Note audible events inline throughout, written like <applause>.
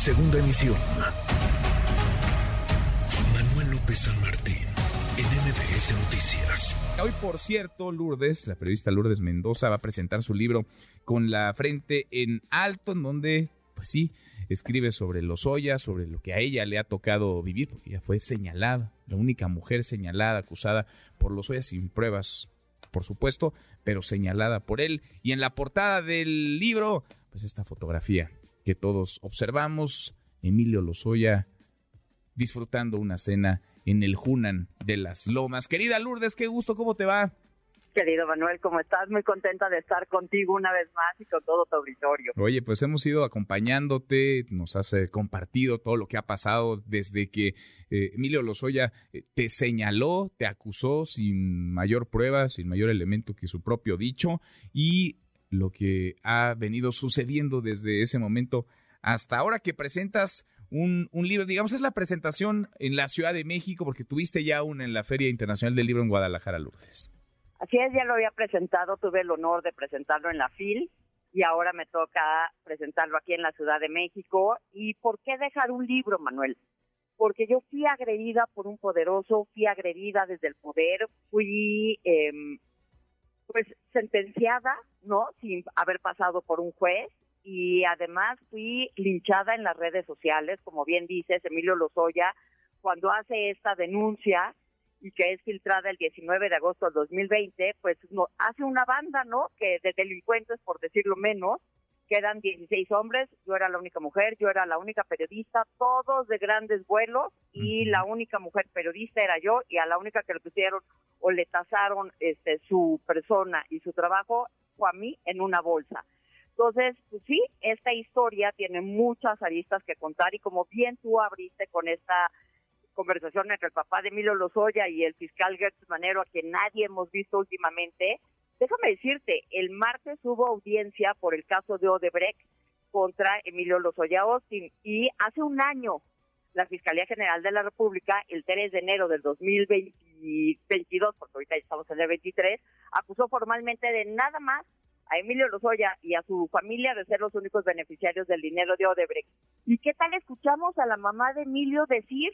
Segunda emisión. Manuel López San Martín, en MBS Noticias. Hoy, por cierto, Lourdes, la periodista Lourdes Mendoza, va a presentar su libro Con la frente en alto, en donde, pues sí, escribe sobre los Ollas, sobre lo que a ella le ha tocado vivir, porque ella fue señalada, la única mujer señalada, acusada por los Ollas sin pruebas, por supuesto, pero señalada por él. Y en la portada del libro, pues esta fotografía que todos observamos, Emilio Lozoya disfrutando una cena en el Junan de las Lomas. Querida Lourdes, qué gusto, ¿cómo te va? Querido Manuel, ¿cómo estás? Muy contenta de estar contigo una vez más y con todo tu auditorio. Oye, pues hemos ido acompañándote, nos has eh, compartido todo lo que ha pasado desde que eh, Emilio Lozoya eh, te señaló, te acusó sin mayor prueba, sin mayor elemento que su propio dicho y lo que ha venido sucediendo desde ese momento hasta ahora que presentas un, libro, digamos, es la presentación en la Ciudad de México, porque tuviste ya una en la Feria Internacional del Libro en Guadalajara, Lourdes. Así es, ya lo había presentado, tuve el honor de presentarlo en la FIL y ahora me toca presentarlo aquí en la Ciudad de México. ¿Y por qué dejar un libro, Manuel? Porque yo fui agredida por un poderoso, fui agredida desde el poder, fui eh, pues sentenciada, ¿no? Sin haber pasado por un juez y además fui linchada en las redes sociales, como bien dices, Emilio Lozoya, cuando hace esta denuncia y que es filtrada el 19 de agosto del 2020, pues no, hace una banda, ¿no? Que de delincuentes, por decirlo menos, quedan 16 hombres, yo era la única mujer, yo era la única periodista, todos de grandes vuelos y la única mujer periodista era yo y a la única que le pusieron o le tasaron este, su persona y su trabajo fue a mí en una bolsa. Entonces, pues sí, esta historia tiene muchas aristas que contar y como bien tú abriste con esta conversación entre el papá de Emilio Lozoya y el fiscal Gertz Manero, a quien nadie hemos visto últimamente. Déjame decirte, el martes hubo audiencia por el caso de Odebrecht contra Emilio Lozoya Austin y hace un año la Fiscalía General de la República, el 3 de enero del 2022, porque ahorita estamos en el 23, acusó formalmente de nada más a Emilio Lozoya y a su familia de ser los únicos beneficiarios del dinero de Odebrecht. ¿Y qué tal escuchamos a la mamá de Emilio decir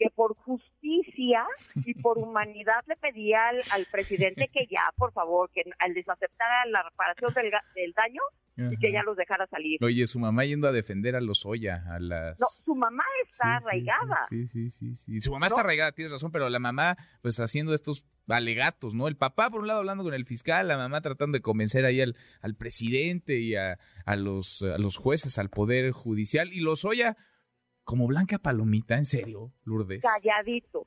que por justicia y por humanidad le pedía al, presidente que ya, por favor, que al desaceptara la reparación del, del daño y que ya los dejara salir. Oye, su mamá yendo a defender a los Oya, a las... No, su mamá está arraigada. Sí, sí, sí, sí. Su mamá está arraigada, tienes razón, pero la mamá, pues haciendo estos alegatos, ¿no? El papá, por un lado, hablando con el fiscal, la mamá tratando de convencer ahí al, al presidente y a, a, los, a los jueces, al poder judicial, y los Oya como Blanca Palomita, ¿en serio, Lourdes? Calladito.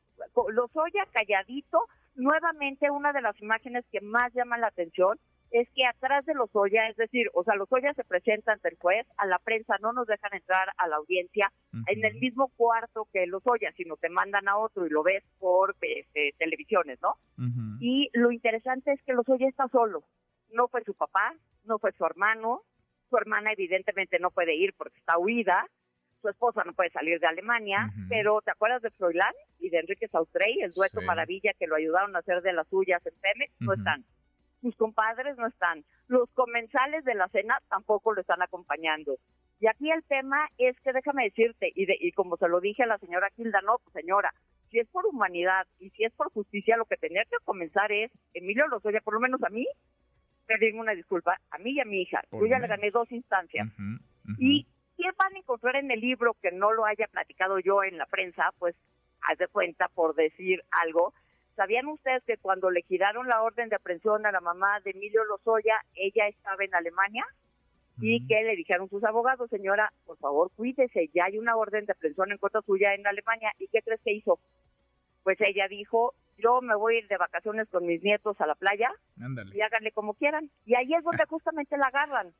Lozoya calladito. Nuevamente, una de las imágenes que más llama la atención es que atrás de Lozoya, es decir, o sea, Lozoya se presenta ante el juez, a la prensa no nos dejan entrar a la audiencia en el mismo cuarto que Lozoya, sino te mandan a otro y lo ves por este, televisiones, ¿no? Y lo interesante es que Lozoya está solo. No fue su papá, no fue su hermano, su hermana evidentemente no puede ir porque está huida, su esposa no puede salir de Alemania, pero ¿te acuerdas de Froilán y de Enrique Sautrey, el dueto maravilla que lo ayudaron a hacer de las suyas en Pemex? No están. Sus compadres no están. Los comensales de la cena tampoco lo están acompañando. Y aquí el tema es que déjame decirte, y, y como se lo dije a la señora Hilda, no, pues señora, si es por humanidad y si es por justicia, lo que tenía que comenzar es, Emilio Lozoya, por lo menos a mí, pedirme una disculpa, a mí y a mi hija. Yo ya le gané dos instancias. Y ¿Qué van a encontrar en el libro que no lo haya platicado yo en la prensa? Pues haz de cuenta por decir algo. ¿Sabían ustedes que cuando le giraron la orden de aprehensión a la mamá de Emilio Lozoya, ella estaba en Alemania? Y que le dijeron sus abogados, señora, por favor cuídese, ya hay una orden de aprehensión en contra suya en Alemania. ¿Y qué crees que hizo? Pues ella dijo, yo me voy a ir de vacaciones con mis nietos a la playa y háganle como quieran. Y ahí es donde <laughs> justamente la agarran,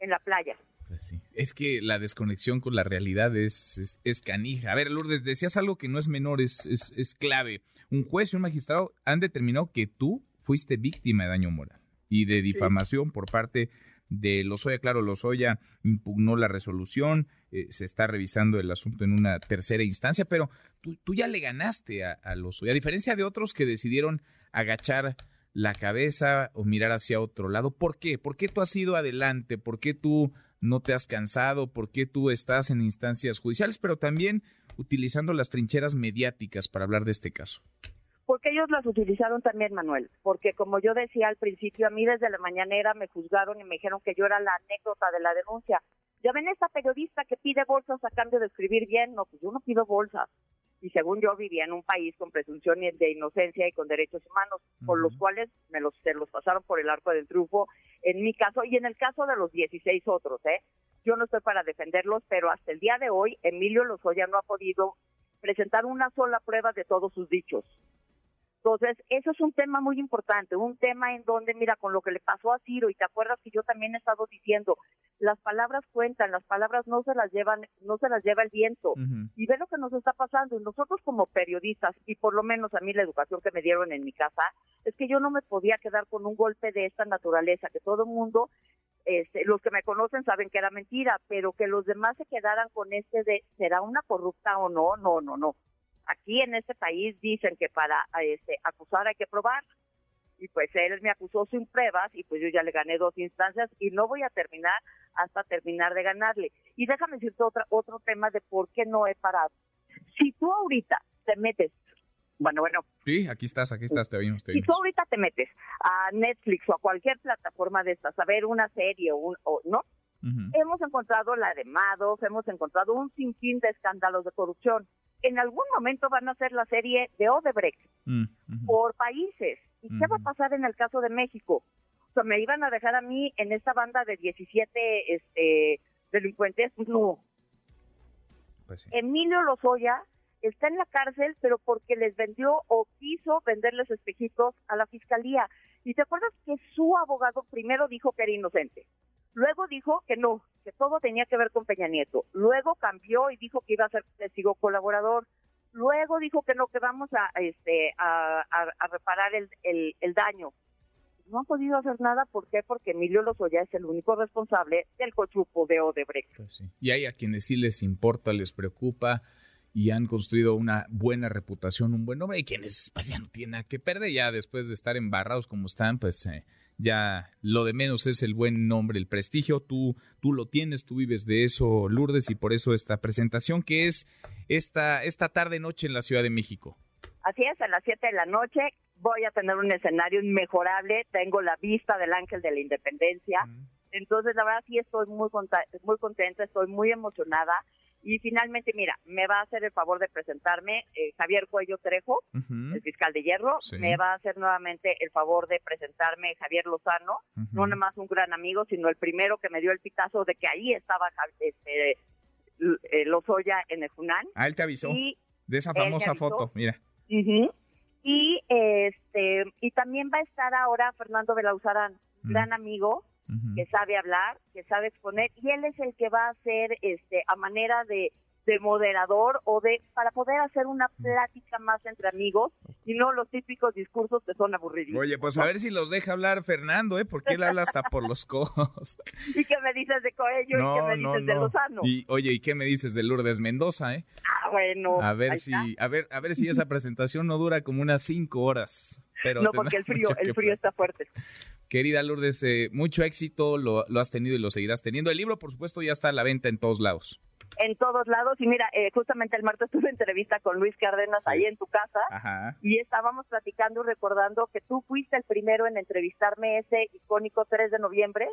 en la playa. Pues es que la desconexión con la realidad es, es, canija. A ver, Lourdes, decías algo que no es menor, es, es, clave. Un juez y un magistrado han determinado que tú fuiste víctima de daño moral y de difamación por parte de Lozoya. Claro, Lozoya impugnó la resolución, eh, se está revisando el asunto en una tercera instancia, pero tú, tú ya le ganaste a, a Lozoya, a diferencia de otros que decidieron agachar la cabeza o mirar hacia otro lado. ¿Por qué? ¿Por qué tú has ido adelante? ¿Por qué tú no te has cansado, por qué tú estás en instancias judiciales, pero también utilizando las trincheras mediáticas para hablar de este caso. Porque ellos las utilizaron también, Manuel. Porque como yo decía al principio, a mí desde la mañanera me juzgaron y me dijeron que yo era la anécdota de la denuncia. Ya ven esta periodista que pide bolsas a cambio de escribir bien. No, pues yo no pido bolsas. Y según yo vivía en un país con presunción de inocencia y con derechos humanos, por los cuales me los, se los pasaron por el arco del triunfo en mi caso y en el caso de los 16 otros, ¿eh? Yo no estoy para defenderlos, pero hasta el día de hoy Emilio Lozoya no ha podido presentar una sola prueba de todos sus dichos. Entonces, eso es un tema muy importante, un tema en donde, mira, con lo que le pasó a Ciro, y te acuerdas que yo también he estado diciendo, las palabras cuentan, las palabras no se las llevan, no se las lleva el viento. Y ve lo que nos está pasando. Y nosotros como periodistas, y por lo menos a mí la educación que me dieron en mi casa, es que yo no me podía quedar con un golpe de esta naturaleza, que todo el mundo este, los que me conocen saben que era mentira, pero que los demás se quedaran con este de será una corrupta o no, no, no, no. Aquí en este país dicen que para este, acusar hay que probar. Y pues él me acusó sin pruebas y pues yo ya le gané dos instancias y no voy a terminar hasta terminar de ganarle. Y déjame decirte otra, otro tema de por qué no he parado. Si tú ahorita te metes, bueno, bueno. Sí, aquí estás, aquí estás, te oímos. Si tú ahorita te metes a Netflix o a cualquier plataforma de estas a ver una serie o, o ¿no? Hemos encontrado la de Madoff, hemos encontrado un sinfín de escándalos de corrupción en algún momento van a hacer la serie de Odebrecht mm, por países. ¿Y qué va a pasar en el caso de México? O sea, me iban a dejar a mí en esta banda de 17 este, delincuentes. No. Pues Emilio Lozoya está en la cárcel, pero porque les vendió o quiso venderles espejitos a la fiscalía. ¿Y te acuerdas que su abogado primero dijo que era inocente? Luego dijo que no, que todo tenía que ver con Peña Nieto. Luego cambió y dijo que iba a ser testigo colaborador. Luego dijo que no, que vamos a, este, a, reparar el, el, daño. No han podido hacer nada, ¿por qué? Porque Emilio Lozoya es el único responsable del cochupo de Odebrecht. Pues y hay a quienes sí les importa, les preocupa y han construido una buena reputación, un buen nombre, y quienes pues, ya no tienen nada que perder, ya después de estar embarrados como están, pues eh, ya lo de menos es el buen nombre, el prestigio, tú, tú lo tienes, tú vives de eso, Lourdes, y por eso esta presentación que es esta, esta tarde noche en la Ciudad de México. Así es, a las 7 de la noche voy a tener un escenario inmejorable, tengo la vista del Ángel de la Independencia, entonces la verdad sí estoy muy, muy contenta, estoy muy emocionada y finalmente, mira, me va a hacer el favor de presentarme eh, Javier Cuello Trejo, el fiscal de hierro. Me va a hacer nuevamente el favor de presentarme Javier Lozano, no nada más un gran amigo, sino el primero que me dio el pitazo de que ahí estaba este, eh, Lozoya en el Junán. Ah, él te avisó de esa famosa foto, mira. Y este y también va a estar ahora Fernando Belauzarán, gran amigo, que sabe hablar, que sabe exponer, y él es el que va a hacer este a manera de, de moderador o de para poder hacer una plática más entre amigos y no los típicos discursos que son aburridos. Oye, pues a ver si los deja hablar Fernando, ¿eh? Porque él habla hasta por los codos. <laughs> ¿Y qué me dices de Coello y qué me dices de Lozano? Y oye, ¿y qué me dices de Lourdes Mendoza, eh? Ah, bueno. A ver si a ver a ver si esa presentación no dura como unas cinco horas. Pero no, porque el <laughs> frío, el frío está fuerte. Querida Lourdes, eh, mucho éxito, lo, has tenido y lo seguirás teniendo. El libro, por supuesto, ya está a la venta en todos lados. En todos lados, y mira, eh, justamente el martes <laughs> tuve entrevista con Luis Cárdenas ahí en tu casa, y estábamos platicando y recordando que tú fuiste el primero en entrevistarme ese icónico 3 de noviembre,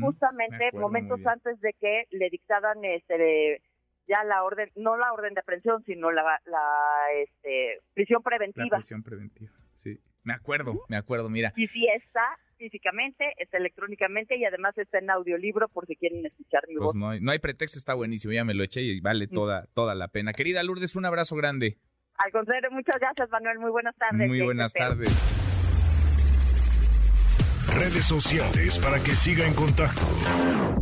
justamente momentos antes de que le dictaran este ya la orden, no la orden de aprehensión, sino la, la este, prisión preventiva. La prisión preventiva, sí. Me acuerdo, me acuerdo, mira. Y si está físicamente, está electrónicamente y además está en audiolibro por si quieren escuchar mi pues voz. No hay, no hay pretexto, está buenísimo, ya me lo eché y vale toda, toda la pena. Querida Lourdes, un abrazo grande. Al contrario, muchas gracias Manuel, muy buenas tardes. Muy buenas tardes. Redes sociales para que siga en contacto: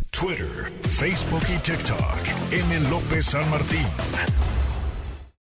Twitter, Facebook y TikTok. M. López San Martín.